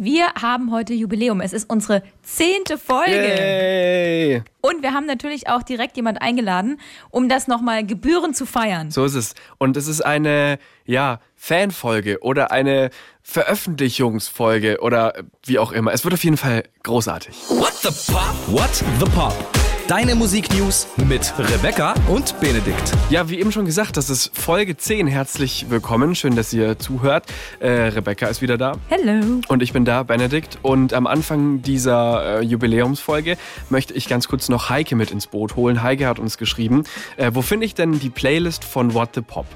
Wir haben heute Jubiläum. Es ist unsere zehnte Folge. Yay. Und wir haben natürlich auch direkt jemand eingeladen, um das nochmal gebührend zu feiern. So ist es. Und es ist eine, ja, Fanfolge oder eine Veröffentlichungsfolge oder wie auch immer. Es wird auf jeden Fall großartig. What the Pop? What the Pop? Deine Musiknews mit Rebecca und Benedikt. Ja, wie eben schon gesagt, das ist Folge 10. Herzlich willkommen. Schön, dass ihr zuhört. Äh, Rebecca ist wieder da. Hello. Und ich bin da, Benedikt. Und am Anfang dieser äh, Jubiläumsfolge möchte ich ganz kurz noch Heike mit ins Boot holen. Heike hat uns geschrieben, äh, wo finde ich denn die Playlist von What the Pop?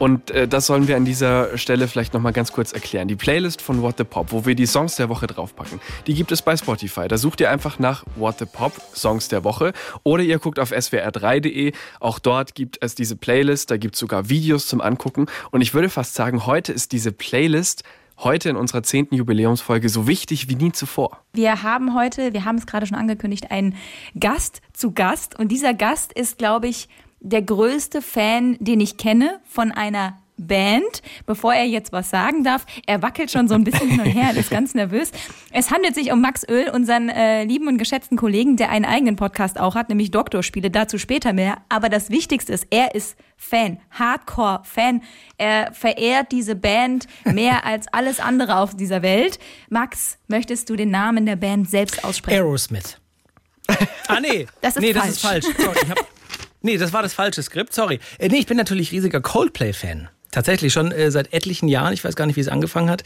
Und äh, das sollen wir an dieser Stelle vielleicht nochmal ganz kurz erklären. Die Playlist von What the Pop, wo wir die Songs der Woche draufpacken, die gibt es bei Spotify. Da sucht ihr einfach nach What the Pop, Songs der Woche. Oder ihr guckt auf swr3.de. Auch dort gibt es diese Playlist. Da gibt es sogar Videos zum Angucken. Und ich würde fast sagen, heute ist diese Playlist heute in unserer zehnten Jubiläumsfolge so wichtig wie nie zuvor. Wir haben heute, wir haben es gerade schon angekündigt, einen Gast zu Gast. Und dieser Gast ist, glaube ich, der größte Fan, den ich kenne von einer Band, bevor er jetzt was sagen darf. Er wackelt schon so ein bisschen hin und her, ist ganz nervös. Es handelt sich um Max Öl, unseren äh, lieben und geschätzten Kollegen, der einen eigenen Podcast auch hat, nämlich Doktorspiele. Dazu später mehr. Aber das Wichtigste ist, er ist Fan, Hardcore-Fan. Er verehrt diese Band mehr als alles andere auf dieser Welt. Max, möchtest du den Namen der Band selbst aussprechen? Aerosmith. Ah, nee. Das ist nee, falsch. das ist falsch. Sorry, ich hab, nee, das war das falsche Skript. Sorry. Äh, nee, ich bin natürlich riesiger Coldplay-Fan. Tatsächlich schon äh, seit etlichen Jahren. Ich weiß gar nicht, wie es angefangen hat.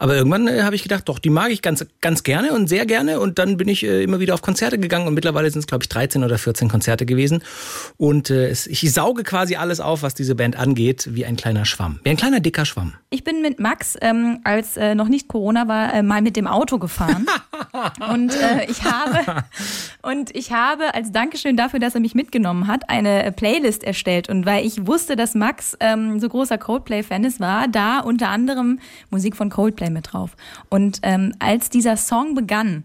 Aber irgendwann äh, habe ich gedacht, doch, die mag ich ganz, ganz gerne und sehr gerne. Und dann bin ich äh, immer wieder auf Konzerte gegangen. Und mittlerweile sind es, glaube ich, 13 oder 14 Konzerte gewesen. Und äh, es, ich sauge quasi alles auf, was diese Band angeht, wie ein kleiner Schwamm. Wie ein kleiner, dicker Schwamm. Ich bin mit Max, ähm, als äh, noch nicht Corona war, äh, mal mit dem Auto gefahren. und ich habe und ich habe als Dankeschön dafür, dass er mich mitgenommen hat, eine Playlist erstellt. Und weil ich wusste, dass Max ähm, so großer Coldplay-Fan ist, war da unter anderem Musik von Coldplay mit drauf. Und ähm, als dieser Song begann,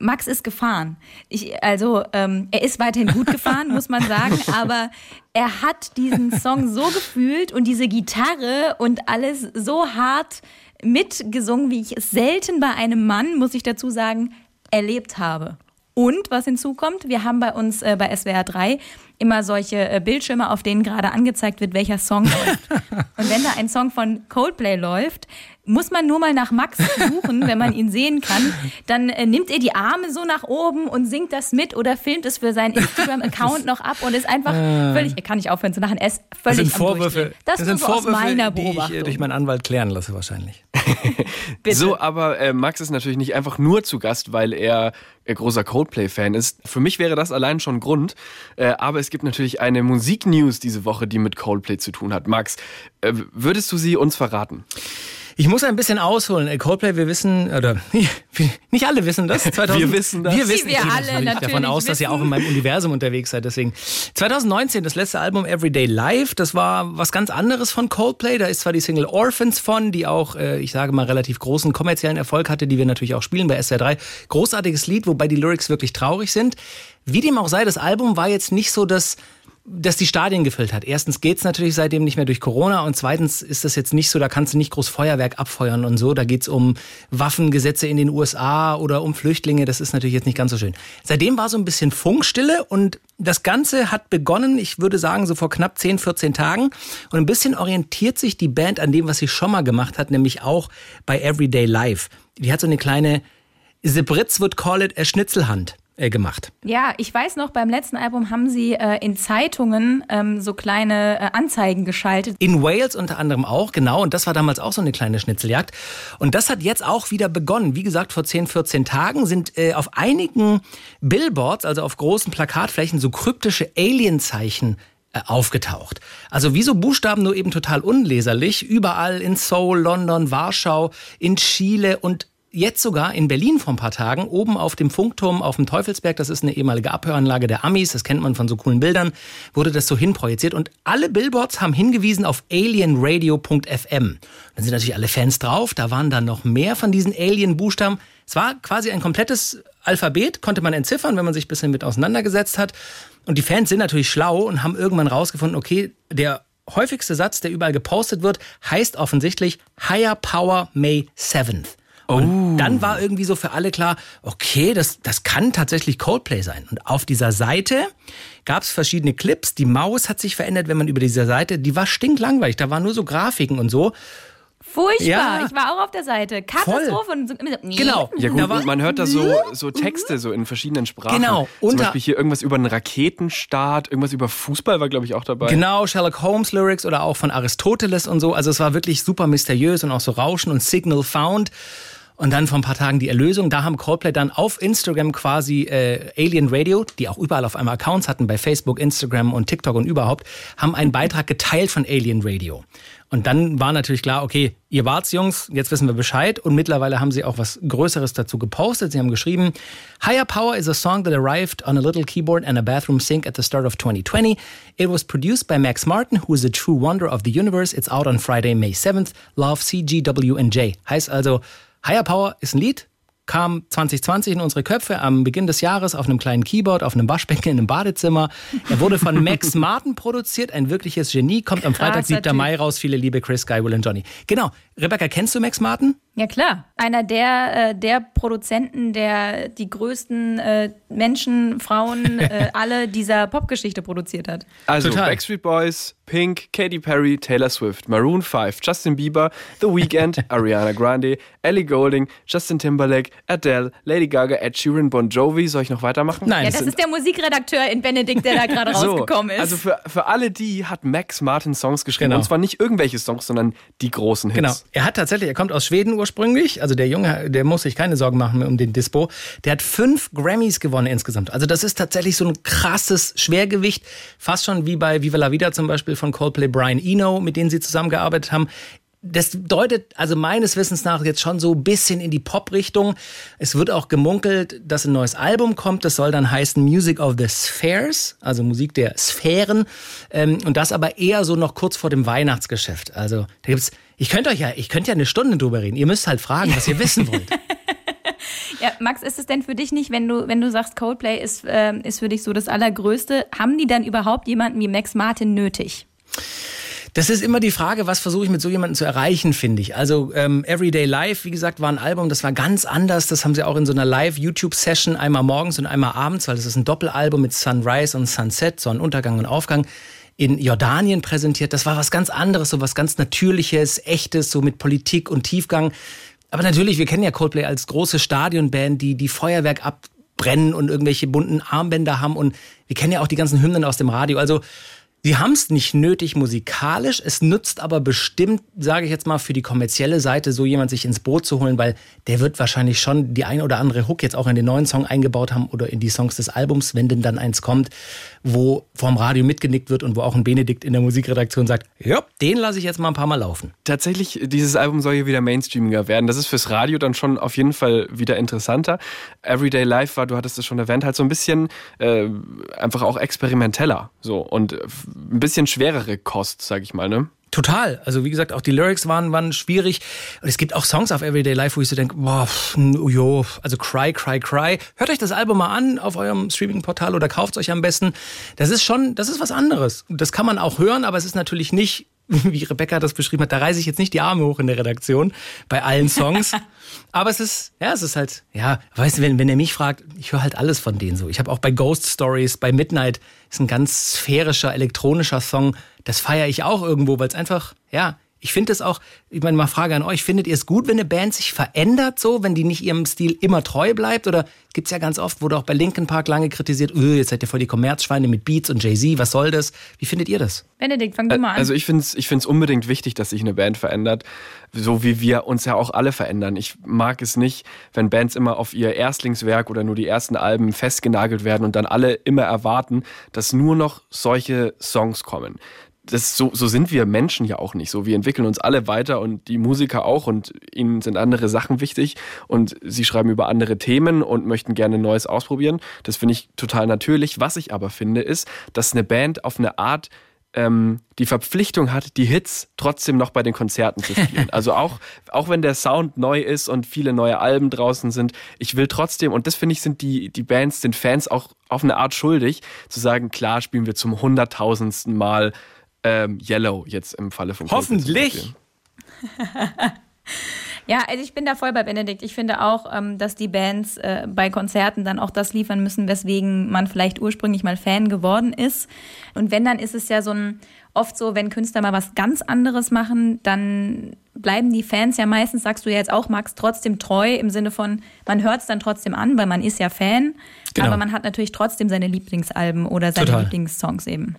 Max ist gefahren. Ich, also ähm, er ist weiterhin gut gefahren, muss man sagen, aber er hat diesen Song so gefühlt und diese Gitarre und alles so hart mitgesungen, wie ich es selten bei einem Mann, muss ich dazu sagen, erlebt habe. Und was hinzukommt, wir haben bei uns äh, bei SWR 3 immer solche äh, Bildschirme, auf denen gerade angezeigt wird, welcher Song läuft. Und wenn da ein Song von Coldplay läuft, muss man nur mal nach Max suchen, wenn man ihn sehen kann. Dann äh, nimmt er die Arme so nach oben und singt das mit oder filmt es für seinen Instagram-Account noch ab und ist einfach völlig, er kann nicht aufhören zu lachen, er ist Das völlig sind am Vorwürfe. Das, das nur sind so aus Vorwürfe meiner die ich äh, Beobachtung. durch meinen Anwalt klären lasse wahrscheinlich. So, aber äh, Max ist natürlich nicht einfach nur zu Gast, weil er äh, großer Coldplay-Fan ist. Für mich wäre das allein schon Grund. Äh, aber es gibt natürlich eine Musiknews diese Woche, die mit Coldplay zu tun hat. Max, äh, würdest du sie uns verraten? Ich muss ein bisschen ausholen. Coldplay, wir wissen, oder nicht alle wissen das. 2000, Wir wissen das. Wir wissen, Wir ich gehe alle natürlich davon natürlich aus, dass ihr wissen. auch in meinem Universum unterwegs seid. Deswegen 2019, das letzte Album Everyday Life, das war was ganz anderes von Coldplay. Da ist zwar die Single Orphans von, die auch, äh, ich sage mal, relativ großen kommerziellen Erfolg hatte, die wir natürlich auch spielen bei SR3. Großartiges Lied, wobei die Lyrics wirklich traurig sind. Wie dem auch sei, das Album war jetzt nicht so das das die Stadien gefüllt hat. Erstens geht's natürlich seitdem nicht mehr durch Corona und zweitens ist das jetzt nicht so, da kannst du nicht groß Feuerwerk abfeuern und so. Da geht's um Waffengesetze in den USA oder um Flüchtlinge. Das ist natürlich jetzt nicht ganz so schön. Seitdem war so ein bisschen Funkstille und das Ganze hat begonnen, ich würde sagen, so vor knapp 10, 14 Tagen. Und ein bisschen orientiert sich die Band an dem, was sie schon mal gemacht hat, nämlich auch bei Everyday Life. Die hat so eine kleine, The Brits would call it a Schnitzelhand äh, gemacht. Ja, ich weiß noch, beim letzten Album haben sie äh, in Zeitungen ähm, so kleine äh, Anzeigen geschaltet. In Wales unter anderem auch, genau. Und das war damals auch so eine kleine Schnitzeljagd. Und das hat jetzt auch wieder begonnen. Wie gesagt, vor 10, 14 Tagen sind äh, auf einigen Billboards, also auf großen Plakatflächen, so kryptische Alienzeichen äh, aufgetaucht. Also wie so Buchstaben, nur eben total unleserlich. Überall in Seoul, London, Warschau, in Chile und jetzt sogar in Berlin vor ein paar Tagen, oben auf dem Funkturm auf dem Teufelsberg, das ist eine ehemalige Abhöranlage der Amis, das kennt man von so coolen Bildern, wurde das so hinprojiziert und alle Billboards haben hingewiesen auf alienradio.fm. Dann sind natürlich alle Fans drauf, da waren dann noch mehr von diesen Alien-Buchstaben. Es war quasi ein komplettes Alphabet, konnte man entziffern, wenn man sich ein bisschen mit auseinandergesetzt hat. Und die Fans sind natürlich schlau und haben irgendwann rausgefunden, okay, der häufigste Satz, der überall gepostet wird, heißt offensichtlich Higher Power May 7th. Oh. Und dann war irgendwie so für alle klar, okay, das, das kann tatsächlich Coldplay sein. Und auf dieser Seite gab es verschiedene Clips. Die Maus hat sich verändert, wenn man über diese Seite, die war stinklangweilig. Da waren nur so Grafiken und so. Furchtbar. Ja. Ich war auch auf der Seite. Katastrophe. Und so, genau. Ja gut, und man hört da so, so Texte so in verschiedenen Sprachen. Genau. Zum Beispiel hier irgendwas über einen Raketenstart, irgendwas über Fußball war, glaube ich, auch dabei. Genau, Sherlock Holmes Lyrics oder auch von Aristoteles und so. Also es war wirklich super mysteriös und auch so Rauschen und Signal Found. Und dann vor ein paar Tagen die Erlösung. Da haben Coldplay dann auf Instagram quasi äh, Alien Radio, die auch überall auf einmal Accounts hatten, bei Facebook, Instagram und TikTok und überhaupt, haben einen Beitrag geteilt von Alien Radio. Und dann war natürlich klar, okay, ihr wart's, Jungs, jetzt wissen wir Bescheid. Und mittlerweile haben sie auch was Größeres dazu gepostet. Sie haben geschrieben, Higher Power is a song that arrived on a little keyboard and a bathroom sink at the start of 2020. It was produced by Max Martin, who is a true wonder of the universe. It's out on Friday, May 7th. Love CGWNJ. Heißt also, Higher Power ist ein Lied, kam 2020 in unsere Köpfe am Beginn des Jahres auf einem kleinen Keyboard, auf einem Waschbecken in einem Badezimmer. Er wurde von Max Martin produziert, ein wirkliches Genie, kommt am Freitag, 7. Mai raus. Viele Liebe, Chris, Guy, Will und Johnny. Genau. Rebecca, kennst du Max Martin? Ja klar, einer der, äh, der Produzenten, der die größten äh, Menschen, Frauen, äh, alle dieser Popgeschichte produziert hat. Also Total. Backstreet Boys, Pink, Katy Perry, Taylor Swift, Maroon 5, Justin Bieber, The Weeknd, Ariana Grande, Ellie Goulding, Justin Timberlake, Adele, Lady Gaga, Ed Sheeran, Bon Jovi. Soll ich noch weitermachen? Nein. Ja, das ist der Musikredakteur in Benedikt, der da gerade so, rausgekommen ist. Also für, für alle die hat Max Martin Songs geschrieben. Genau. Und zwar nicht irgendwelche Songs, sondern die großen Hits. Genau. Er hat tatsächlich, er kommt aus Schweden ursprünglich. Also der Junge, der muss sich keine Sorgen machen um den Dispo. Der hat fünf Grammys gewonnen insgesamt. Also das ist tatsächlich so ein krasses Schwergewicht. Fast schon wie bei Viva La Vida zum Beispiel von Coldplay Brian Eno, mit denen sie zusammengearbeitet haben das deutet also meines Wissens nach jetzt schon so ein bisschen in die Pop-Richtung. Es wird auch gemunkelt, dass ein neues Album kommt. Das soll dann heißen Music of the Spheres, also Musik der Sphären. Ähm, und das aber eher so noch kurz vor dem Weihnachtsgeschäft. Also da gibt's, ich könnte euch ja, ich könnte ja eine Stunde drüber reden. Ihr müsst halt fragen, was ihr wissen wollt. Ja, Max, ist es denn für dich nicht, wenn du, wenn du sagst, Coldplay ist, äh, ist für dich so das Allergrößte, haben die dann überhaupt jemanden wie Max Martin nötig? Das ist immer die Frage, was versuche ich mit so jemandem zu erreichen, finde ich. Also ähm, Everyday Life, wie gesagt, war ein Album, das war ganz anders. Das haben sie auch in so einer Live-YouTube-Session einmal morgens und einmal abends, weil das ist ein Doppelalbum mit Sunrise und Sunset, Sonnenuntergang und Aufgang in Jordanien präsentiert. Das war was ganz anderes, so was ganz Natürliches, Echtes, so mit Politik und Tiefgang. Aber natürlich, wir kennen ja Coldplay als große Stadionband, die die Feuerwerk abbrennen und irgendwelche bunten Armbänder haben. Und wir kennen ja auch die ganzen Hymnen aus dem Radio. Also Sie haben es nicht nötig musikalisch, es nützt aber bestimmt, sage ich jetzt mal, für die kommerzielle Seite so jemand sich ins Boot zu holen, weil der wird wahrscheinlich schon die ein oder andere Hook jetzt auch in den neuen Song eingebaut haben oder in die Songs des Albums, wenn denn dann eins kommt, wo vom Radio mitgenickt wird und wo auch ein Benedikt in der Musikredaktion sagt, ja, den lasse ich jetzt mal ein paar Mal laufen. Tatsächlich, dieses Album soll hier wieder mainstreamiger werden. Das ist fürs Radio dann schon auf jeden Fall wieder interessanter. Everyday Life war, du hattest es schon erwähnt, halt so ein bisschen äh, einfach auch experimenteller. So und ein bisschen schwerere Kost, sag ich mal, ne? Total. Also wie gesagt, auch die Lyrics waren, waren schwierig. Und es gibt auch Songs auf Everyday Life, wo ich so denke, boah, jo, also Cry, Cry, Cry. Hört euch das Album mal an auf eurem Streaming-Portal oder kauft es euch am besten. Das ist schon, das ist was anderes. Das kann man auch hören, aber es ist natürlich nicht wie Rebecca das beschrieben hat, da reiße ich jetzt nicht die Arme hoch in der Redaktion bei allen Songs. Aber es ist, ja, es ist halt, ja, weißt du, wenn, wenn er mich fragt, ich höre halt alles von denen so. Ich habe auch bei Ghost Stories, bei Midnight, ist ein ganz sphärischer, elektronischer Song. Das feiere ich auch irgendwo, weil es einfach, ja, ich finde es auch, ich meine mal Frage an euch, findet ihr es gut, wenn eine Band sich verändert so, wenn die nicht ihrem Stil immer treu bleibt? Oder gibt es ja ganz oft, wurde auch bei Linkin Park lange kritisiert, öh, jetzt seid ihr voll die Kommerzschweine mit Beats und Jay-Z, was soll das? Wie findet ihr das? Benedikt, fang du mal an. Also ich finde es ich find's unbedingt wichtig, dass sich eine Band verändert, so wie wir uns ja auch alle verändern. Ich mag es nicht, wenn Bands immer auf ihr Erstlingswerk oder nur die ersten Alben festgenagelt werden und dann alle immer erwarten, dass nur noch solche Songs kommen das so, so sind wir Menschen ja auch nicht so. Wir entwickeln uns alle weiter und die Musiker auch und ihnen sind andere Sachen wichtig und sie schreiben über andere Themen und möchten gerne Neues ausprobieren. Das finde ich total natürlich. Was ich aber finde, ist, dass eine Band auf eine Art ähm, die Verpflichtung hat, die Hits trotzdem noch bei den Konzerten zu spielen. Also auch, auch wenn der Sound neu ist und viele neue Alben draußen sind, ich will trotzdem, und das finde ich, sind die, die Bands, den Fans auch auf eine Art schuldig, zu sagen, klar spielen wir zum hunderttausendsten Mal ähm, Yellow jetzt im Falle von Hoffentlich. Ja, also ich bin da voll bei Benedikt. Ich finde auch, ähm, dass die Bands äh, bei Konzerten dann auch das liefern müssen, weswegen man vielleicht ursprünglich mal Fan geworden ist. Und wenn, dann ist es ja so ein oft so, wenn Künstler mal was ganz anderes machen, dann bleiben die Fans ja meistens, sagst du ja jetzt auch, Max, trotzdem treu im Sinne von, man hört es dann trotzdem an, weil man ist ja Fan, genau. aber man hat natürlich trotzdem seine Lieblingsalben oder seine Total. Lieblingssongs eben.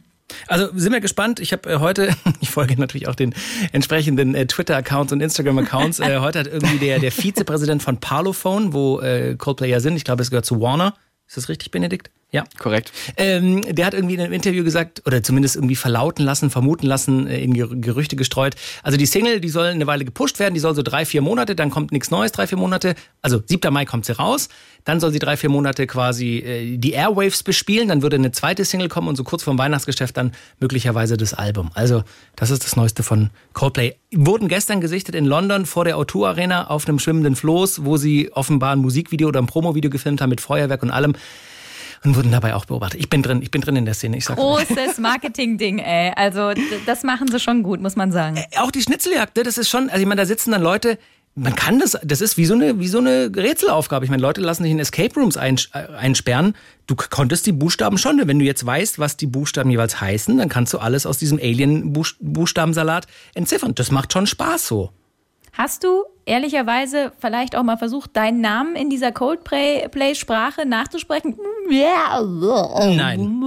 Also sind wir gespannt. Ich habe äh, heute, ich folge natürlich auch den entsprechenden äh, Twitter-Accounts und Instagram-Accounts. äh, heute hat irgendwie der, der Vizepräsident von Parlophone, wo äh, Coldplay ja sind, ich glaube, es gehört zu Warner. Ist das richtig, Benedikt? Ja, korrekt. Ähm, der hat irgendwie in einem Interview gesagt, oder zumindest irgendwie verlauten lassen, vermuten lassen, äh, in Gerüchte gestreut. Also die Single, die soll eine Weile gepusht werden, die soll so drei, vier Monate, dann kommt nichts Neues, drei, vier Monate. Also 7. Mai kommt sie raus, dann soll sie drei, vier Monate quasi äh, die Airwaves bespielen, dann würde eine zweite Single kommen und so kurz vorm Weihnachtsgeschäft dann möglicherweise das Album. Also das ist das Neueste von Coldplay. Wurden gestern gesichtet in London vor der O2 Arena auf einem schwimmenden Floß, wo sie offenbar ein Musikvideo oder ein Promovideo gefilmt haben mit Feuerwerk und allem und wurden dabei auch beobachtet. Ich bin drin, ich bin drin in der Szene. Ich sag's Großes Marketing-Ding, ey. Also das machen sie schon gut, muss man sagen. Äh, auch die Schnitzeljagd, das ist schon, also ich meine, da sitzen dann Leute, man kann das, das ist wie so eine, wie so eine Rätselaufgabe. Ich meine, Leute lassen sich in Escape Rooms äh, einsperren. Du konntest die Buchstaben schon, wenn du jetzt weißt, was die Buchstaben jeweils heißen, dann kannst du alles aus diesem Alien-Buchstabensalat entziffern. Das macht schon Spaß so. Hast du ehrlicherweise vielleicht auch mal versucht, deinen Namen in dieser Coldplay-Sprache nachzusprechen? Nein.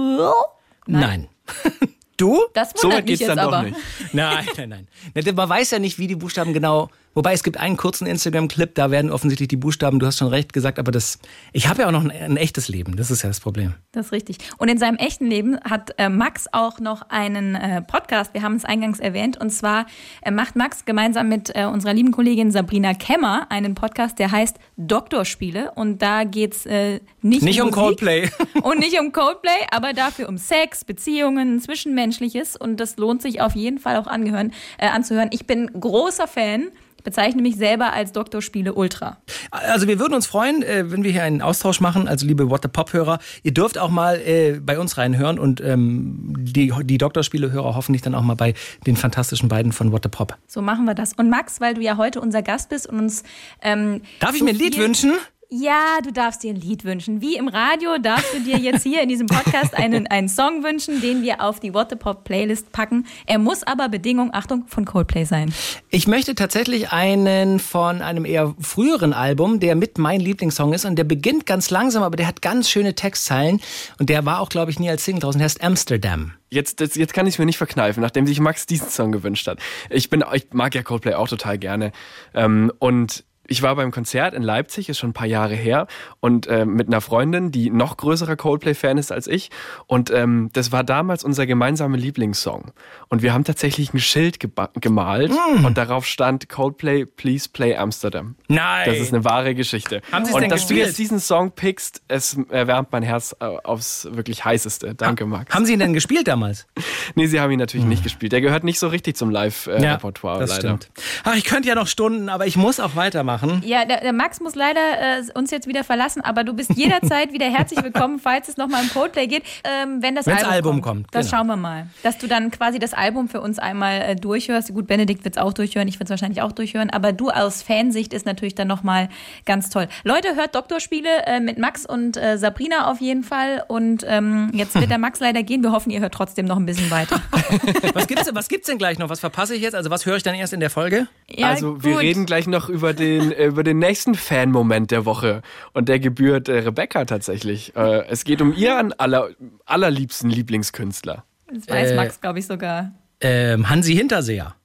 Nein. Nein. Du? Das wundert so mich jetzt aber. Nein, nein, nein. Man weiß ja nicht, wie die Buchstaben genau Wobei es gibt einen kurzen Instagram-Clip, da werden offensichtlich die Buchstaben, du hast schon recht gesagt, aber das, ich habe ja auch noch ein, ein, echtes Leben, das ist ja das Problem. Das ist richtig. Und in seinem echten Leben hat äh, Max auch noch einen äh, Podcast, wir haben es eingangs erwähnt, und zwar äh, macht Max gemeinsam mit äh, unserer lieben Kollegin Sabrina Kemmer einen Podcast, der heißt Doktorspiele und da geht's äh, nicht, nicht um, um Coldplay. und nicht um Coldplay, aber dafür um Sex, Beziehungen, Zwischenmenschliches und das lohnt sich auf jeden Fall auch angehören, äh, anzuhören. Ich bin großer Fan bezeichne mich selber als Dr. Spiele Ultra. Also wir würden uns freuen, äh, wenn wir hier einen Austausch machen. Also liebe What the Pop-Hörer, ihr dürft auch mal äh, bei uns reinhören und ähm, die, die Doktorspiele-Hörer hoffentlich dann auch mal bei den fantastischen beiden von What the Pop. So machen wir das. Und Max, weil du ja heute unser Gast bist und uns ähm, Darf ich mir ein Lied wünschen? Ja, du darfst dir ein Lied wünschen. Wie im Radio darfst du dir jetzt hier in diesem Podcast einen, einen Song wünschen, den wir auf die What the Pop Playlist packen. Er muss aber Bedingung, Achtung, von Coldplay sein. Ich möchte tatsächlich einen von einem eher früheren Album, der mit mein Lieblingssong ist und der beginnt ganz langsam, aber der hat ganz schöne Textzeilen und der war auch, glaube ich, nie als Single draußen. Der heißt Amsterdam. Jetzt, jetzt, jetzt kann ich es mir nicht verkneifen, nachdem sich Max diesen Song gewünscht hat. Ich bin, ich mag ja Coldplay auch total gerne. Ähm, und ich war beim Konzert in Leipzig, ist schon ein paar Jahre her, und äh, mit einer Freundin, die noch größerer Coldplay-Fan ist als ich. Und ähm, das war damals unser gemeinsamer Lieblingssong. Und wir haben tatsächlich ein Schild gemalt mm. und darauf stand Coldplay, please play Amsterdam. Nein! Das ist eine wahre Geschichte. Haben Sie und denn dass gespielt? du jetzt diesen Song pickst, es erwärmt mein Herz äh, aufs wirklich heißeste. Danke, Max. Haben Sie ihn denn gespielt damals? nee, Sie haben ihn natürlich mm. nicht gespielt. Der gehört nicht so richtig zum Live-Repertoire, äh, ja, leider. Stimmt. Ach, ich könnte ja noch Stunden, aber ich muss auch weitermachen machen. Ja, der, der Max muss leider äh, uns jetzt wieder verlassen, aber du bist jederzeit wieder herzlich willkommen, falls es nochmal im Coldplay geht, ähm, wenn das Album, Album, kommt. kommt das genau. schauen wir mal. Dass du dann quasi das Album für uns einmal äh, durchhörst. Gut, Benedikt wird es auch durchhören, ich würde es wahrscheinlich auch durchhören, aber du aus Fansicht ist natürlich dann nochmal ganz toll. Leute, hört Doktorspiele äh, mit Max und äh, Sabrina auf jeden Fall und ähm, jetzt wird der Max leider gehen. Wir hoffen, ihr hört trotzdem noch ein bisschen weiter. was gibt's, was gibt's denn gleich noch? Was verpasse ich jetzt? Also was höre ich dann erst in der Folge? Ja, also gut. wir reden gleich noch über den den, äh, über den nächsten Fan-Moment der Woche. Und der gebührt äh, Rebecca tatsächlich. Äh, es geht um ihren aller, allerliebsten Lieblingskünstler. Das weiß äh, Max, glaube ich, sogar. Ähm, Hansi Hinterseher.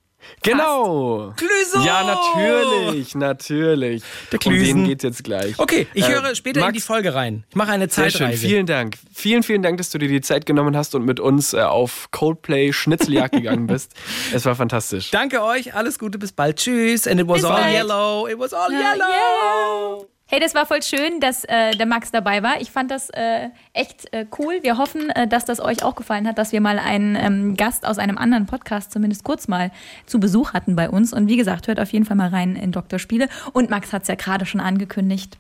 Genau. Clüso. Ja, natürlich, natürlich. Der Klüsen. Um den geht's jetzt gleich. Okay, ich äh, höre später Max, in die Folge rein. Ich mache eine Zeitreise. Sehr schön, vielen Dank. Vielen, vielen Dank, dass du dir die Zeit genommen hast und mit uns äh, auf Coldplay Schnitzeljagd gegangen bist. Es war fantastisch. Danke euch, alles Gute, bis bald. Tschüss. And it was bis all bald. yellow. It was all ja, yellow. yellow. Hey, das war voll schön, dass äh, der Max dabei war. Ich fand das äh, echt äh, cool. Wir hoffen, äh, dass das euch auch gefallen hat, dass wir mal einen ähm, Gast aus einem anderen Podcast zumindest kurz mal zu Besuch hatten bei uns. Und wie gesagt, hört auf jeden Fall mal rein in Dr. Spiele. Und Max hat es ja gerade schon angekündigt,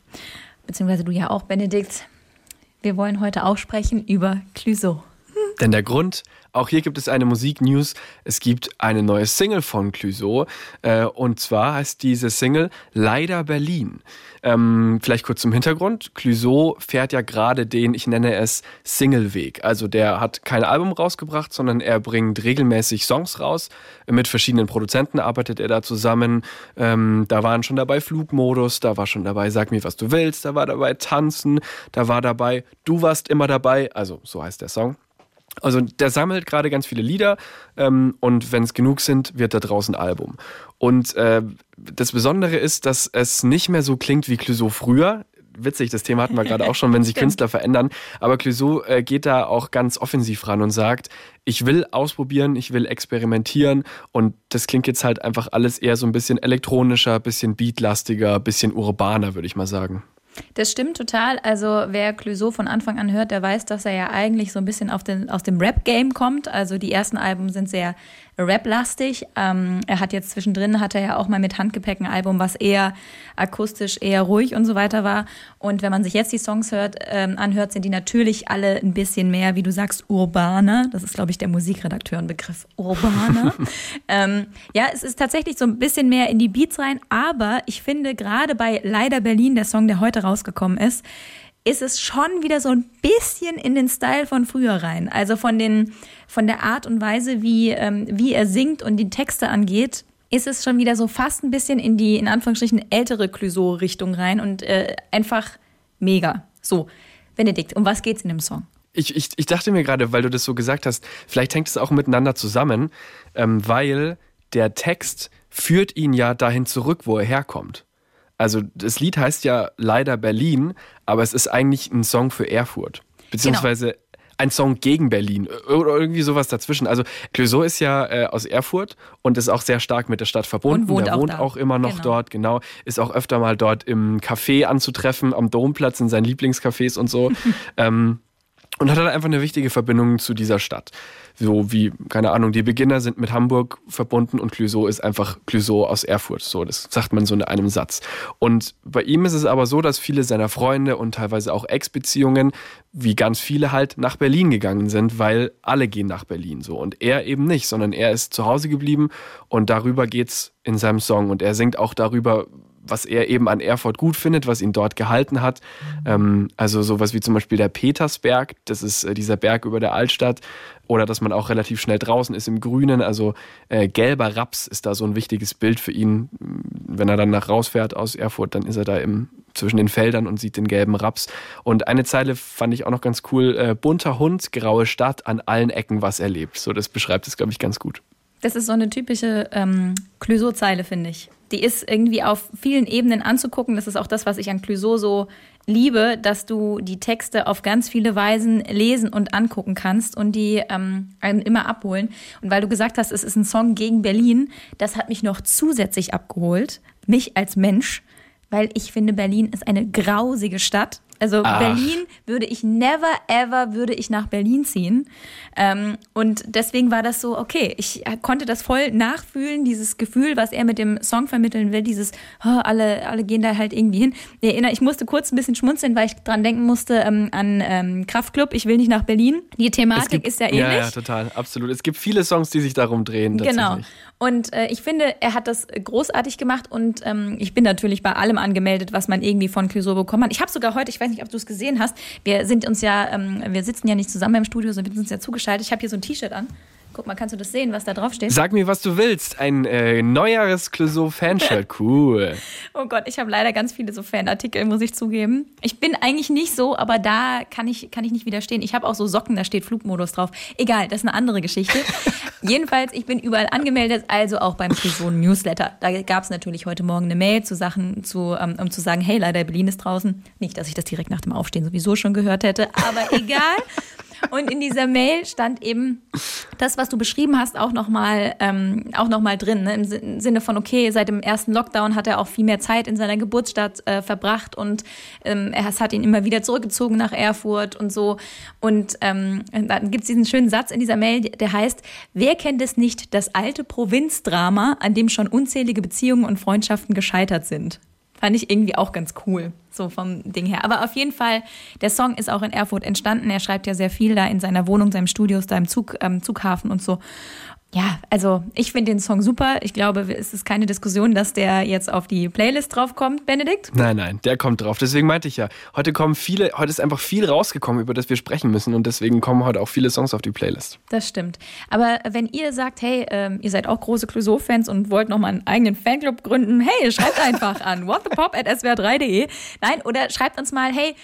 beziehungsweise du ja auch, Benedikt. Wir wollen heute auch sprechen über Clüso. Denn der Grund, auch hier gibt es eine Musiknews. Es gibt eine neue Single von Clouseau. Äh, und zwar heißt diese Single Leider Berlin. Ähm, vielleicht kurz zum Hintergrund. Clouseau fährt ja gerade den, ich nenne es Singleweg. Also der hat kein Album rausgebracht, sondern er bringt regelmäßig Songs raus. Mit verschiedenen Produzenten arbeitet er da zusammen. Ähm, da waren schon dabei Flugmodus, da war schon dabei Sag mir, was du willst, da war dabei Tanzen, da war dabei Du warst immer dabei. Also so heißt der Song. Also der sammelt gerade ganz viele Lieder ähm, und wenn es genug sind, wird da draußen ein Album. Und äh, das Besondere ist, dass es nicht mehr so klingt wie Clouseau früher. Witzig, das Thema hatten wir gerade auch schon, wenn sich Künstler verändern. Aber Clouseau äh, geht da auch ganz offensiv ran und sagt, ich will ausprobieren, ich will experimentieren und das klingt jetzt halt einfach alles eher so ein bisschen elektronischer, bisschen beatlastiger, bisschen urbaner, würde ich mal sagen. Das stimmt total. Also wer Clouseau von Anfang an hört, der weiß, dass er ja eigentlich so ein bisschen den, aus dem Rap-Game kommt. Also die ersten Alben sind sehr Rap-lastig. Ähm, er hat jetzt zwischendrin, hat er ja auch mal mit Handgepäck ein Album, was eher akustisch, eher ruhig und so weiter war. Und wenn man sich jetzt die Songs hört, ähm, anhört, sind die natürlich alle ein bisschen mehr, wie du sagst, urbaner. Das ist, glaube ich, der Musikredakteur ein Begriff, urbaner. ähm, ja, es ist tatsächlich so ein bisschen mehr in die Beats rein, aber ich finde gerade bei Leider Berlin, der Song, der heute rausgekommen ist, ist es schon wieder so ein bisschen in den Style von früher rein. Also von, den, von der Art und Weise, wie, ähm, wie er singt und die Texte angeht, ist es schon wieder so fast ein bisschen in die, in Anführungsstrichen, ältere Clouseau-Richtung rein und äh, einfach mega. So, Benedikt, um was geht's in dem Song? Ich, ich, ich dachte mir gerade, weil du das so gesagt hast, vielleicht hängt es auch miteinander zusammen, ähm, weil der Text führt ihn ja dahin zurück, wo er herkommt. Also das Lied heißt ja leider Berlin, aber es ist eigentlich ein Song für Erfurt. Beziehungsweise genau. ein Song gegen Berlin oder irgendwie sowas dazwischen. Also Clouseau ist ja äh, aus Erfurt und ist auch sehr stark mit der Stadt verbunden. Und wohnt er auch wohnt da. auch immer noch Genau. dort, genau. Ist auch öfter mal dort im Café anzutreffen, am Domplatz, in seinen Lieblingscafés und so. ähm, und hat halt einfach eine wichtige Verbindung zu dieser Stadt. So wie, keine Ahnung, die Beginner sind mit Hamburg verbunden und Clouseau ist einfach Clouseau aus Erfurt. So, das sagt man so in einem Satz. Und bei ihm ist es aber so, dass viele seiner Freunde und teilweise auch Ex-Beziehungen, wie ganz viele halt, nach Berlin gegangen sind, weil alle gehen nach Berlin so. Und er eben nicht, sondern er ist zu Hause geblieben und darüber geht's in seinem Song. Und er singt auch darüber, was er eben an Erfurt gut findet, was ihn dort gehalten hat. Ähm, also sowas wie zum Beispiel der Petersberg, das ist äh, dieser Berg über der Altstadt. Oder dass man auch relativ schnell draußen ist im Grünen. Also äh, gelber Raps ist da so ein wichtiges Bild für ihn. Wenn er dann nach rausfährt aus Erfurt, dann ist er da im, zwischen den Feldern und sieht den gelben Raps. Und eine Zeile fand ich auch noch ganz cool. Äh, bunter Hund, graue Stadt, an allen Ecken was erlebt. So, das beschreibt es, glaube ich, ganz gut. Das ist so eine typische ähm, Clouseau-Zeile, finde ich. Die ist irgendwie auf vielen Ebenen anzugucken. Das ist auch das, was ich an Clouseau so liebe, dass du die Texte auf ganz viele Weisen lesen und angucken kannst und die ähm, einen immer abholen. Und weil du gesagt hast, es ist ein Song gegen Berlin, das hat mich noch zusätzlich abgeholt, mich als Mensch, weil ich finde, Berlin ist eine grausige Stadt. Also Ach. Berlin würde ich never ever würde ich nach Berlin ziehen. Ähm, und deswegen war das so, okay, ich konnte das voll nachfühlen, dieses Gefühl, was er mit dem Song vermitteln will, dieses, oh, alle, alle gehen da halt irgendwie hin. Ich, erinnere, ich musste kurz ein bisschen schmunzeln, weil ich dran denken musste ähm, an ähm, Kraftklub, ich will nicht nach Berlin. Die Thematik gibt- ist ja ähnlich. Ja, ja, total, absolut. Es gibt viele Songs, die sich darum drehen. Genau. Und äh, ich finde, er hat das großartig gemacht und ähm, ich bin natürlich bei allem angemeldet, was man irgendwie von Clouseau bekommen hat. Ich habe sogar heute, ich weiß nicht, ob du es gesehen hast, wir sind uns ja, ähm, wir sitzen ja nicht zusammen im Studio, sondern wir sind uns ja zugeschaltet. Ich habe hier so ein T-Shirt an. Guck mal, kannst du das sehen, was da drauf steht? Sag mir, was du willst. Ein äh, neueres Clouseau-Fanshirt. Cool. Oh Gott, ich habe leider ganz viele so Fanartikel, muss ich zugeben. Ich bin eigentlich nicht so, aber da kann ich, kann ich nicht widerstehen. Ich habe auch so Socken, da steht Flugmodus drauf. Egal, das ist eine andere Geschichte. Jedenfalls, ich bin überall angemeldet, also auch beim Clouseau Newsletter. Da gab es natürlich heute Morgen eine Mail zu Sachen, zu, ähm, um zu sagen, hey, leider Berlin ist draußen. Nicht, dass ich das direkt nach dem Aufstehen sowieso schon gehört hätte, aber egal. Und in dieser Mail stand eben das, was du beschrieben hast, auch nochmal ähm, auch noch drin. Ne? Im Sin- im Sinne von, okay, seit dem ersten Lockdown hat er auch viel mehr Zeit in seiner Geburtsstadt äh, verbracht und ähm, er- hat ihn immer wieder zurückgezogen nach Erfurt und so. Und ähm, dann gibt es diesen schönen Satz in dieser Mail, der heißt, wer kennt es nicht, das alte Provinzdrama, an dem schon unzählige Beziehungen und Freundschaften gescheitert sind? Fand ich irgendwie auch ganz cool, so vom Ding her. Aber auf jeden Fall, der Song ist auch in Erfurt entstanden. Er schreibt ja sehr viel da in seiner Wohnung, seinem Studio, da im Zug, ähm, Zughafen und so. Ja, also ich finde den Song super. Ich glaube, es ist keine Diskussion, dass der jetzt auf die Playlist draufkommt, Benedikt. Nein, nein, der kommt drauf. Deswegen meinte ich ja, heute kommen viele, heute ist einfach viel rausgekommen, über das wir sprechen müssen und deswegen kommen heute auch viele Songs auf die Playlist. Das stimmt. Aber wenn ihr sagt, hey, ähm, ihr seid auch große Clouseau-Fans und wollt nochmal einen eigenen Fanclub gründen, hey, schreibt einfach an whatthepop at swr3.de. Nein, oder schreibt uns mal, hey,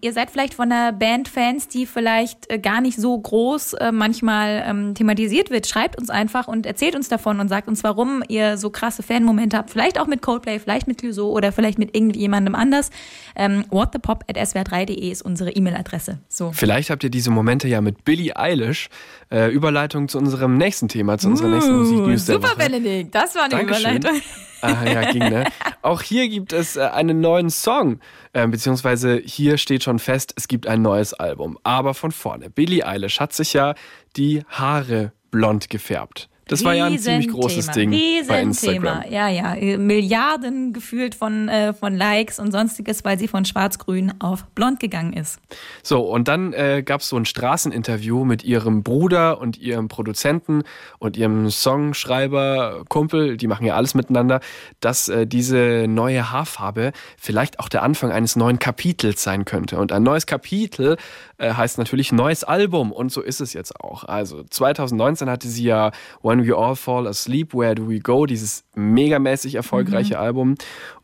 ihr seid vielleicht von einer Band Fans, die vielleicht äh, gar nicht so groß äh, manchmal ähm, thematisiert wird. Schreibt uns einfach und erzählt uns davon und sagt uns, warum ihr so krasse Fanmomente habt. Vielleicht auch mit Coldplay, vielleicht mit Clouseau oder vielleicht mit irgendjemandem anders. Ähm, whatthepop at swr3.de ist unsere E-Mail-Adresse. So. Vielleicht habt ihr diese Momente ja mit Billie Eilish. Äh, Überleitung zu unserem nächsten Thema, zu unserer uh, nächsten Musik-News Super, Benedikt, das war eine Dankeschön. Überleitung. Ah, ja, ging, ne? Auch hier gibt es äh, einen neuen Song, äh, beziehungsweise hier steht schon fest, es gibt ein neues Album. Aber von vorne. Billie Eilish hat sich ja die Haare blond gefärbt. Das war ja ein ziemlich großes Ding bei Instagram. Ja, ja. Milliarden gefühlt von, äh, von Likes und sonstiges, weil sie von schwarz-grün auf blond gegangen ist. So, und dann äh, gab es so ein Straßeninterview mit ihrem Bruder und ihrem Produzenten und ihrem Songschreiber, Kumpel, die machen ja alles miteinander, dass äh, diese neue Haarfarbe vielleicht auch der Anfang eines neuen Kapitels sein könnte. Und ein neues Kapitel äh, heißt natürlich neues Album und so ist es jetzt auch. Also 2019 hatte sie ja When We All Fall Asleep, Where Do We Go, dieses megamäßig erfolgreiche mhm. Album.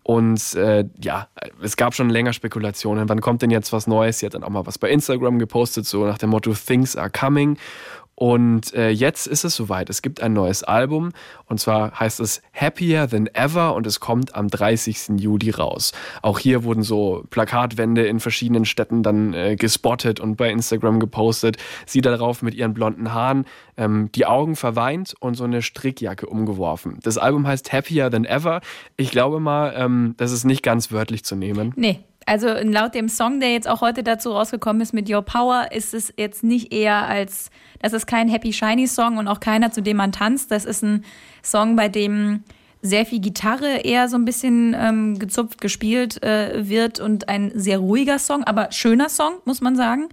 Und äh, ja, es gab schon länger Spekulationen, wann kommt denn jetzt was Neues? Sie hat dann auch mal was bei Instagram gepostet, so nach dem Motto Things are coming. Und äh, jetzt ist es soweit. Es gibt ein neues Album und zwar heißt es Happier Than Ever und es kommt am 30. Juli raus. Auch hier wurden so Plakatwände in verschiedenen Städten dann äh, gespottet und bei Instagram gepostet. Sie darauf mit ihren blonden Haaren, ähm, die Augen verweint und so eine Strickjacke umgeworfen. Das Album heißt Happier Than Ever. Ich glaube mal, ähm, das ist nicht ganz wörtlich zu nehmen. Nee, also laut dem Song, der jetzt auch heute dazu rausgekommen ist mit Your Power, ist es jetzt nicht eher als, das ist kein Happy Shiny Song und auch keiner, zu dem man tanzt. Das ist ein Song, bei dem sehr viel Gitarre eher so ein bisschen ähm, gezupft gespielt äh, wird und ein sehr ruhiger Song, aber schöner Song, muss man sagen.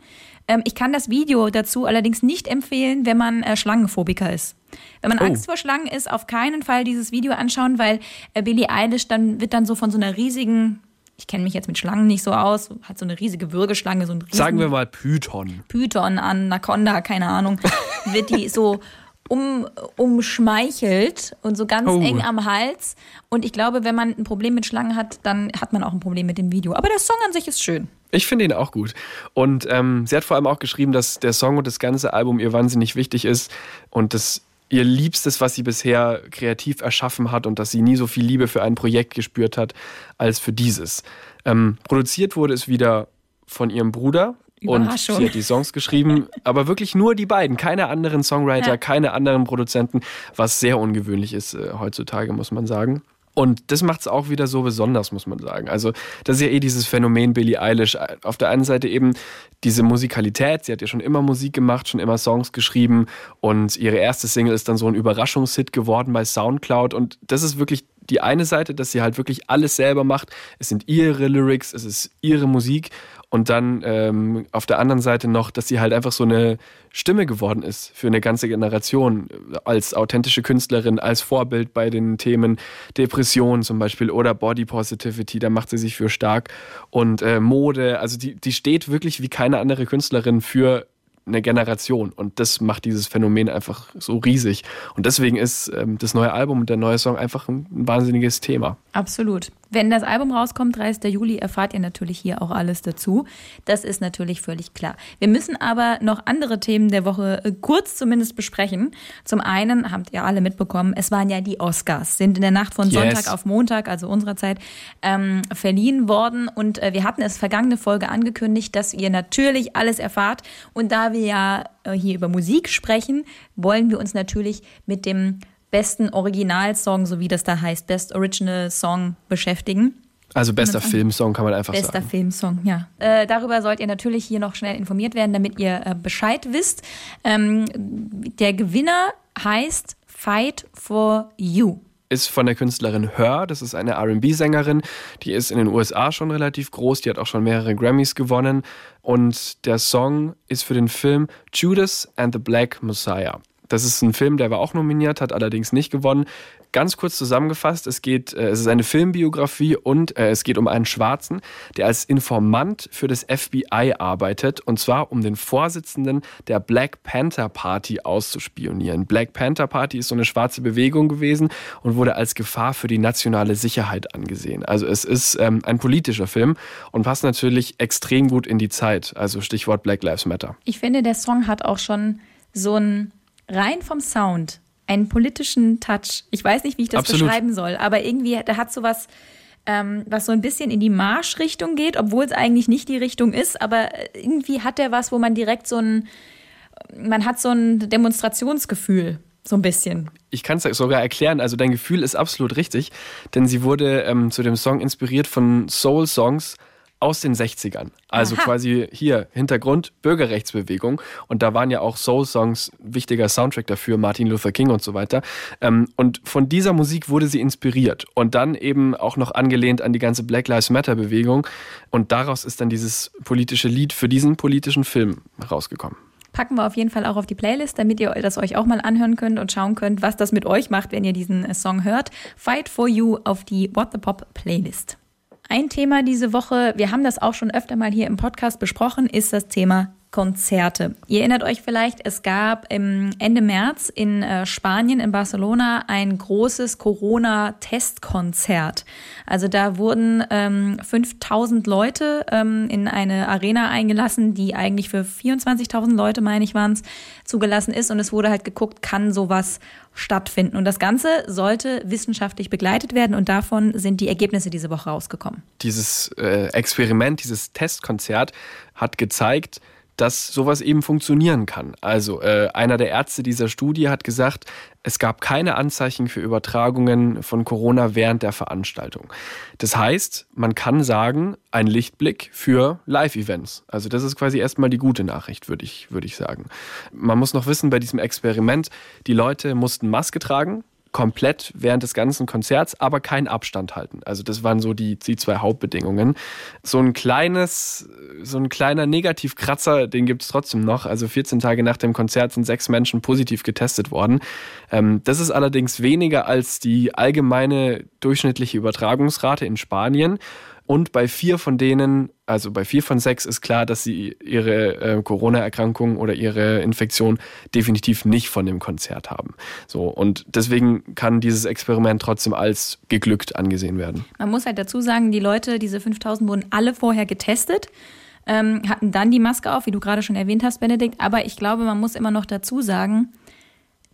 Ähm, ich kann das Video dazu allerdings nicht empfehlen, wenn man äh, Schlangenphobiker ist. Wenn man oh. Angst vor Schlangen ist, auf keinen Fall dieses Video anschauen, weil äh, Billie Eilish dann wird dann so von so einer riesigen ich kenne mich jetzt mit Schlangen nicht so aus, hat so eine riesige Würgeschlange, so ein riesen, Sagen wir mal Python. Python, Anaconda, keine Ahnung, wird die so um, umschmeichelt und so ganz oh. eng am Hals. Und ich glaube, wenn man ein Problem mit Schlangen hat, dann hat man auch ein Problem mit dem Video. Aber der Song an sich ist schön. Ich finde ihn auch gut. Und ähm, sie hat vor allem auch geschrieben, dass der Song und das ganze Album ihr wahnsinnig wichtig ist und das ihr Liebstes, was sie bisher kreativ erschaffen hat und dass sie nie so viel Liebe für ein Projekt gespürt hat als für dieses. Ähm, produziert wurde es wieder von ihrem Bruder und sie hat die Songs geschrieben, aber wirklich nur die beiden, keine anderen Songwriter, ja. keine anderen Produzenten, was sehr ungewöhnlich ist äh, heutzutage, muss man sagen. Und das macht es auch wieder so besonders, muss man sagen. Also, das ist ja eh dieses Phänomen Billie Eilish. Auf der einen Seite eben diese Musikalität. Sie hat ja schon immer Musik gemacht, schon immer Songs geschrieben. Und ihre erste Single ist dann so ein Überraschungshit geworden bei Soundcloud. Und das ist wirklich die eine Seite, dass sie halt wirklich alles selber macht. Es sind ihre Lyrics, es ist ihre Musik. Und dann ähm, auf der anderen Seite noch, dass sie halt einfach so eine Stimme geworden ist für eine ganze Generation als authentische Künstlerin, als Vorbild bei den Themen Depression zum Beispiel oder Body Positivity, da macht sie sich für stark. Und äh, Mode, also die, die steht wirklich wie keine andere Künstlerin für eine Generation. Und das macht dieses Phänomen einfach so riesig. Und deswegen ist ähm, das neue Album und der neue Song einfach ein, ein wahnsinniges Thema. Absolut. Wenn das Album rauskommt, 30. Juli, erfahrt ihr natürlich hier auch alles dazu. Das ist natürlich völlig klar. Wir müssen aber noch andere Themen der Woche äh, kurz zumindest besprechen. Zum einen habt ihr alle mitbekommen, es waren ja die Oscars, sind in der Nacht von yes. Sonntag auf Montag, also unserer Zeit, ähm, verliehen worden. Und äh, wir hatten es vergangene Folge angekündigt, dass ihr natürlich alles erfahrt. Und da wir ja äh, hier über Musik sprechen, wollen wir uns natürlich mit dem besten Originalsong, so wie das da heißt, Best Original Song beschäftigen. Also bester Filmsong kann man einfach bester sagen. Bester Filmsong, ja. Äh, darüber sollt ihr natürlich hier noch schnell informiert werden, damit ihr äh, Bescheid wisst. Ähm, der Gewinner heißt Fight for You. ist von der Künstlerin Her. Das ist eine RB-Sängerin. Die ist in den USA schon relativ groß. Die hat auch schon mehrere Grammys gewonnen. Und der Song ist für den Film Judas and the Black Messiah. Das ist ein Film, der war auch nominiert, hat allerdings nicht gewonnen. Ganz kurz zusammengefasst, es geht, äh, es ist eine Filmbiografie und äh, es geht um einen Schwarzen, der als Informant für das FBI arbeitet und zwar um den Vorsitzenden der Black Panther Party auszuspionieren. Black Panther Party ist so eine schwarze Bewegung gewesen und wurde als Gefahr für die nationale Sicherheit angesehen. Also es ist ähm, ein politischer Film und passt natürlich extrem gut in die Zeit. Also Stichwort Black Lives Matter. Ich finde, der Song hat auch schon so ein rein vom Sound einen politischen Touch. Ich weiß nicht, wie ich das Absolut. beschreiben soll, aber irgendwie, da hat so was, ähm, was so ein bisschen in die Marschrichtung geht, obwohl es eigentlich nicht die Richtung ist, aber irgendwie hat der was, wo man direkt so ein, man hat so ein Demonstrationsgefühl. So ein bisschen. Ich kann es sogar erklären. Also dein Gefühl ist absolut richtig, denn sie wurde ähm, zu dem Song inspiriert von Soul-Songs aus den 60ern. Also Aha. quasi hier Hintergrund Bürgerrechtsbewegung. Und da waren ja auch Soul-Songs wichtiger Soundtrack dafür, Martin Luther King und so weiter. Ähm, und von dieser Musik wurde sie inspiriert und dann eben auch noch angelehnt an die ganze Black Lives Matter-Bewegung. Und daraus ist dann dieses politische Lied für diesen politischen Film rausgekommen packen wir auf jeden Fall auch auf die Playlist, damit ihr das euch auch mal anhören könnt und schauen könnt, was das mit euch macht, wenn ihr diesen Song hört. Fight for You auf die What the Pop Playlist. Ein Thema diese Woche, wir haben das auch schon öfter mal hier im Podcast besprochen, ist das Thema Konzerte. Ihr erinnert euch vielleicht, es gab Ende März in äh, Spanien, in Barcelona, ein großes Corona-Testkonzert. Also da wurden ähm, 5000 Leute ähm, in eine Arena eingelassen, die eigentlich für 24.000 Leute, meine ich, waren es, zugelassen ist. Und es wurde halt geguckt, kann sowas stattfinden. Und das Ganze sollte wissenschaftlich begleitet werden und davon sind die Ergebnisse diese Woche rausgekommen. Dieses äh, Experiment, dieses Testkonzert hat gezeigt, dass sowas eben funktionieren kann. Also äh, einer der Ärzte dieser Studie hat gesagt, es gab keine Anzeichen für Übertragungen von Corona während der Veranstaltung. Das heißt, man kann sagen, ein Lichtblick für Live-Events. Also das ist quasi erstmal die gute Nachricht, würde ich, würde ich sagen. Man muss noch wissen, bei diesem Experiment, die Leute mussten Maske tragen, komplett während des ganzen Konzerts, aber keinen Abstand halten. Also das waren so die, die zwei Hauptbedingungen. So ein kleines, so ein kleiner Negativkratzer, den gibt es trotzdem noch. Also 14 Tage nach dem Konzert sind sechs Menschen positiv getestet worden. Ähm, das ist allerdings weniger als die allgemeine durchschnittliche Übertragungsrate in Spanien. Und bei vier von denen, also bei vier von sechs, ist klar, dass sie ihre äh, Corona-Erkrankung oder ihre Infektion definitiv nicht von dem Konzert haben. So, und deswegen kann dieses Experiment trotzdem als geglückt angesehen werden. Man muss halt dazu sagen, die Leute, diese 5000 wurden alle vorher getestet. Ähm, hatten dann die Maske auf, wie du gerade schon erwähnt hast, Benedikt. Aber ich glaube, man muss immer noch dazu sagen,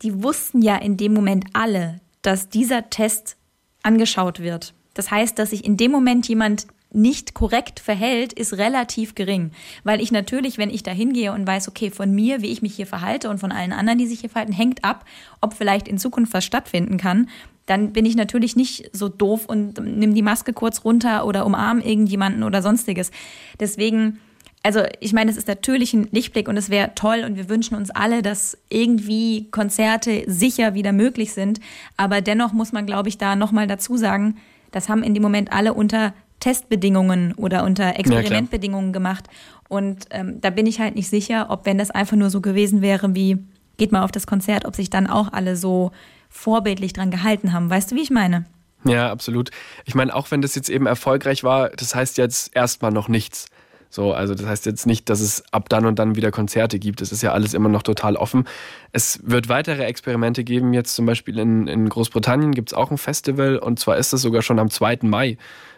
die wussten ja in dem Moment alle, dass dieser Test angeschaut wird. Das heißt, dass sich in dem Moment jemand nicht korrekt verhält, ist relativ gering. Weil ich natürlich, wenn ich da hingehe und weiß, okay, von mir, wie ich mich hier verhalte und von allen anderen, die sich hier verhalten, hängt ab, ob vielleicht in Zukunft was stattfinden kann, dann bin ich natürlich nicht so doof und nimm die Maske kurz runter oder umarm irgendjemanden oder sonstiges. Deswegen, also ich meine, es ist natürlich ein Lichtblick und es wäre toll und wir wünschen uns alle, dass irgendwie Konzerte sicher wieder möglich sind. Aber dennoch muss man, glaube ich, da nochmal dazu sagen, das haben in dem Moment alle unter Testbedingungen oder unter Experimentbedingungen ja, gemacht. Und ähm, da bin ich halt nicht sicher, ob wenn das einfach nur so gewesen wäre wie, geht mal auf das Konzert, ob sich dann auch alle so vorbildlich dran gehalten haben. Weißt du, wie ich meine? Ja, absolut. Ich meine, auch wenn das jetzt eben erfolgreich war, das heißt jetzt erstmal noch nichts. So, also das heißt jetzt nicht, dass es ab dann und dann wieder Konzerte gibt. Es ist ja alles immer noch total offen. Es wird weitere Experimente geben. Jetzt zum Beispiel in, in Großbritannien gibt es auch ein Festival und zwar ist es sogar schon am 2. Mai.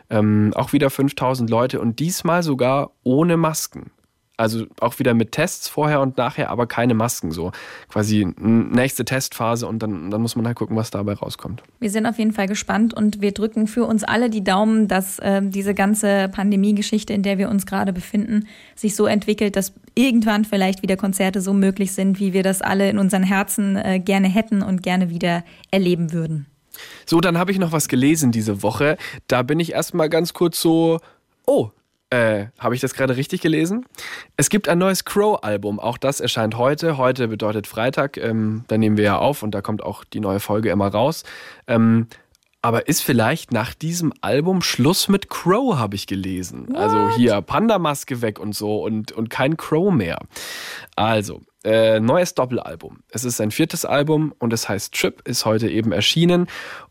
Ähm, auch wieder 5000 Leute und diesmal sogar ohne Masken. Also auch wieder mit Tests vorher und nachher, aber keine Masken so. Quasi nächste Testphase und dann, dann muss man halt gucken, was dabei rauskommt. Wir sind auf jeden Fall gespannt und wir drücken für uns alle die Daumen, dass äh, diese ganze Pandemie-Geschichte, in der wir uns gerade befinden, sich so entwickelt, dass irgendwann vielleicht wieder Konzerte so möglich sind, wie wir das alle in unseren Herzen äh, gerne hätten und gerne wieder erleben würden. So, dann habe ich noch was gelesen diese Woche. Da bin ich erstmal ganz kurz so, oh, äh, Habe ich das gerade richtig gelesen? Es gibt ein neues Crow-Album. Auch das erscheint heute. Heute bedeutet Freitag. Ähm, da nehmen wir ja auf und da kommt auch die neue Folge immer raus. Ähm, Aber ist vielleicht nach diesem Album Schluss mit Crow, habe ich gelesen. What? Also hier Panda-Maske weg und so und, und kein Crow mehr. Also, äh, neues Doppelalbum. Es ist sein viertes Album und es heißt Trip, ist heute eben erschienen.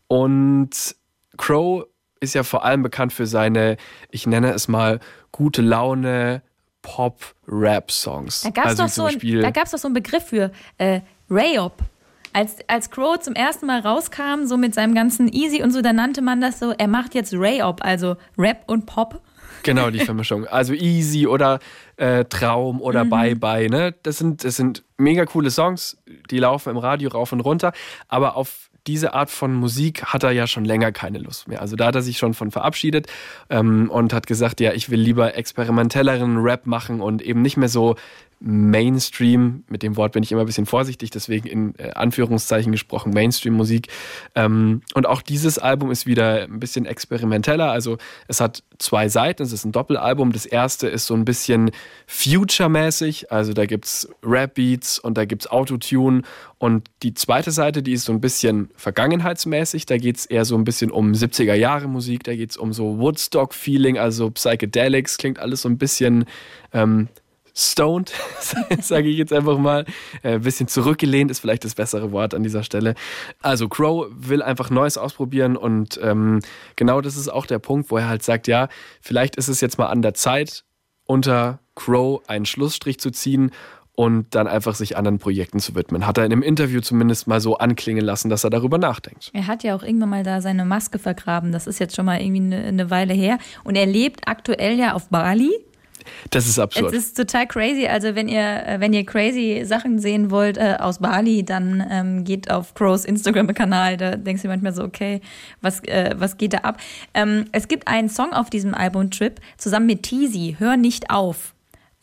Und Crow ist ja vor allem bekannt für seine, ich nenne es mal, gute Laune, Pop-Rap-Songs. Da gab es also doch, so ein, doch so einen Begriff für äh, Rayop. Als, als Crow zum ersten Mal rauskam, so mit seinem ganzen Easy und so, da nannte man das so, er macht jetzt Rayop, also Rap und Pop. Genau, die Vermischung. Also Easy oder äh, Traum oder mhm. Bye Bye, ne? Das sind, das sind mega coole Songs, die laufen im Radio rauf und runter, aber auf diese Art von Musik hat er ja schon länger keine Lust mehr. Also da hat er sich schon von verabschiedet ähm, und hat gesagt, ja, ich will lieber experimentelleren Rap machen und eben nicht mehr so Mainstream, mit dem Wort bin ich immer ein bisschen vorsichtig, deswegen in äh, Anführungszeichen gesprochen, Mainstream-Musik. Ähm, und auch dieses Album ist wieder ein bisschen experimenteller. Also es hat zwei Seiten, es ist ein Doppelalbum. Das erste ist so ein bisschen Future-mäßig, also da gibt es Rap-Beats und da gibt es Autotune. Und die zweite Seite, die ist so ein bisschen vergangenheitsmäßig, da geht es eher so ein bisschen um 70er-Jahre-Musik, da geht es um so Woodstock-Feeling, also Psychedelics, klingt alles so ein bisschen ähm, stoned, sage ich jetzt einfach mal. Ein äh, bisschen zurückgelehnt ist vielleicht das bessere Wort an dieser Stelle. Also Crow will einfach Neues ausprobieren und ähm, genau das ist auch der Punkt, wo er halt sagt, ja, vielleicht ist es jetzt mal an der Zeit, unter Crow einen Schlussstrich zu ziehen und dann einfach sich anderen Projekten zu widmen. Hat er in einem Interview zumindest mal so anklingen lassen, dass er darüber nachdenkt. Er hat ja auch irgendwann mal da seine Maske vergraben. Das ist jetzt schon mal irgendwie eine, eine Weile her. Und er lebt aktuell ja auf Bali das ist absurd. Es ist total crazy. Also wenn ihr, äh, wenn ihr crazy Sachen sehen wollt äh, aus Bali, dann ähm, geht auf Crows Instagram-Kanal. Da denkst du manchmal so, okay, was, äh, was geht da ab? Ähm, es gibt einen Song auf diesem Album Trip zusammen mit Teasy, Hör nicht auf.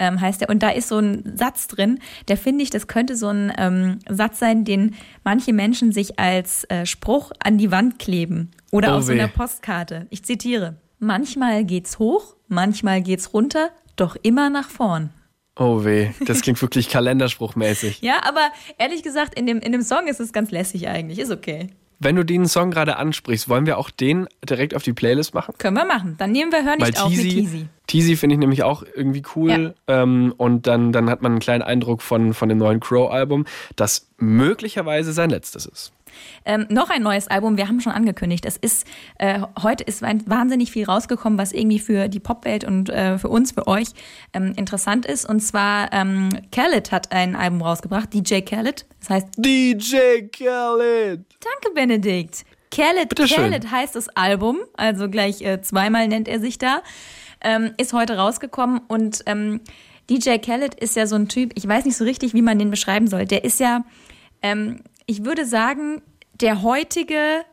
Ähm, heißt der. Und da ist so ein Satz drin, der finde ich, das könnte so ein ähm, Satz sein, den manche Menschen sich als äh, Spruch an die Wand kleben oder oh auf so einer Postkarte. Ich zitiere. Manchmal geht's hoch, manchmal geht's runter, doch immer nach vorn. Oh weh, das klingt wirklich kalenderspruchmäßig. ja, aber ehrlich gesagt, in dem, in dem Song ist es ganz lässig eigentlich. Ist okay. Wenn du den Song gerade ansprichst, wollen wir auch den direkt auf die Playlist machen? Können wir machen. Dann nehmen wir Hör nicht Weil auf Teasy, mit Teasy. Teasy finde ich nämlich auch irgendwie cool. Ja. Ähm, und dann, dann hat man einen kleinen Eindruck von, von dem neuen Crow-Album, das möglicherweise sein letztes ist. Ähm, noch ein neues Album, wir haben schon angekündigt. Es ist, äh, heute ist wahnsinnig viel rausgekommen, was irgendwie für die Popwelt und äh, für uns, für euch ähm, interessant ist. Und zwar ähm, Khaled hat ein Album rausgebracht, DJ Khaled. Das heißt DJ Khaled. Danke, Benedikt. Khaled, Khaled heißt das Album, also gleich äh, zweimal nennt er sich da. Ähm, ist heute rausgekommen und ähm, DJ Khaled ist ja so ein Typ, ich weiß nicht so richtig, wie man den beschreiben soll. Der ist ja, ähm, ich würde sagen, der heutige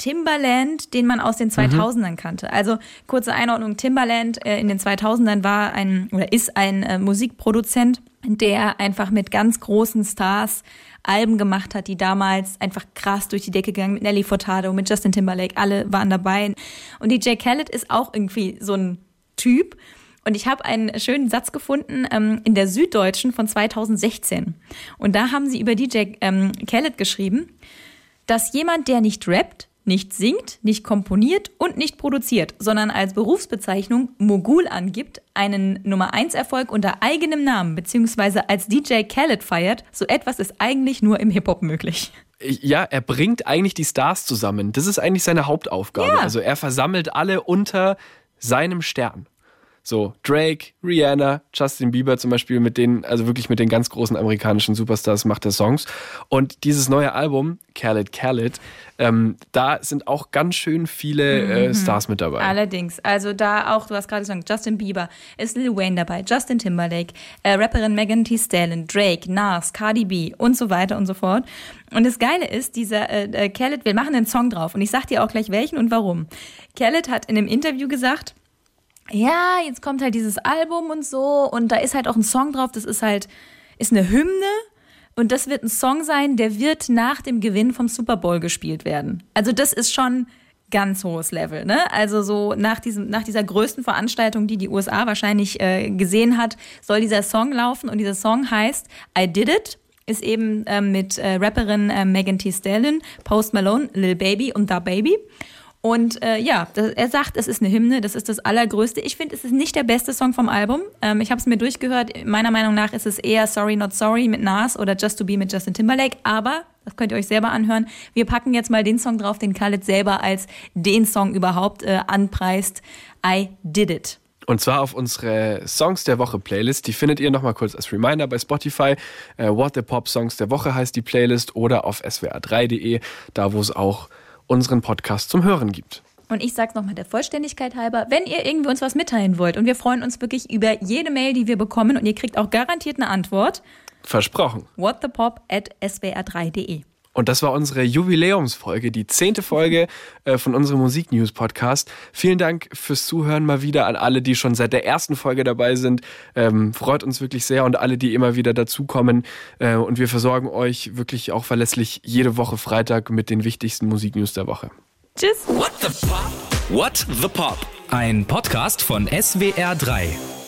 Timbaland, den man aus den 2000ern mhm. kannte. Also kurze Einordnung, Timbaland äh, in den 2000ern war ein oder ist ein äh, Musikproduzent, der einfach mit ganz großen Stars Alben gemacht hat, die damals einfach krass durch die Decke gegangen mit Nelly Furtado, mit Justin Timberlake, alle waren dabei. Und DJ Khaled ist auch irgendwie so ein Typ. Und ich habe einen schönen Satz gefunden ähm, in der Süddeutschen von 2016. Und da haben sie über DJ ähm, Khaled geschrieben, dass jemand, der nicht rappt, nicht singt, nicht komponiert und nicht produziert, sondern als Berufsbezeichnung Mogul angibt, einen Nummer 1 Erfolg unter eigenem Namen bzw. als DJ Khaled feiert, so etwas ist eigentlich nur im Hip-Hop möglich. Ja, er bringt eigentlich die Stars zusammen. Das ist eigentlich seine Hauptaufgabe. Ja. Also er versammelt alle unter seinem Stern. So, Drake, Rihanna, Justin Bieber zum Beispiel, mit denen, also wirklich mit den ganz großen amerikanischen Superstars macht er Songs. Und dieses neue Album, Khaled Khaled, ähm, da sind auch ganz schön viele äh, mhm. Stars mit dabei. Allerdings, also da auch, du hast gerade gesagt, Justin Bieber, ist Lil Wayne dabei, Justin Timberlake, äh, Rapperin Megan Thee Stallion, Drake, Nas, Cardi B und so weiter und so fort. Und das Geile ist, dieser äh, äh Khaled, wir machen einen Song drauf und ich sag dir auch gleich welchen und warum. Khaled hat in einem Interview gesagt, ja, jetzt kommt halt dieses Album und so und da ist halt auch ein Song drauf, das ist halt, ist eine Hymne und das wird ein Song sein, der wird nach dem Gewinn vom Super Bowl gespielt werden. Also das ist schon ganz hohes Level, ne? Also so nach diesem, nach dieser größten Veranstaltung, die die USA wahrscheinlich äh, gesehen hat, soll dieser Song laufen und dieser Song heißt I Did It ist eben äh, mit äh, Rapperin äh, Megan Thee Stallion, Post Malone, Lil Baby und Da Baby. Und äh, ja, das, er sagt, es ist eine Hymne, das ist das Allergrößte. Ich finde, es ist nicht der beste Song vom Album. Ähm, ich habe es mir durchgehört. Meiner Meinung nach ist es eher Sorry Not Sorry mit Nas oder Just to Be mit Justin Timberlake. Aber, das könnt ihr euch selber anhören, wir packen jetzt mal den Song drauf, den Khaled selber als den Song überhaupt äh, anpreist. I Did It. Und zwar auf unsere Songs der Woche Playlist. Die findet ihr nochmal kurz als Reminder bei Spotify. Äh, What the Pop Songs der Woche heißt die Playlist oder auf swr3.de, da wo es auch unseren Podcast zum Hören gibt. Und ich sag's nochmal der Vollständigkeit halber, wenn ihr irgendwie uns was mitteilen wollt und wir freuen uns wirklich über jede Mail, die wir bekommen und ihr kriegt auch garantiert eine Antwort. Versprochen. whatthepop at swr3.de. Und das war unsere Jubiläumsfolge, die zehnte Folge äh, von unserem Musik-News-Podcast. Vielen Dank fürs Zuhören mal wieder an alle, die schon seit der ersten Folge dabei sind. Ähm, freut uns wirklich sehr und alle, die immer wieder dazukommen. Äh, und wir versorgen euch wirklich auch verlässlich jede Woche Freitag mit den wichtigsten Musik-News der Woche. Tschüss. What the Pop? What the Pop? Ein Podcast von SWR3.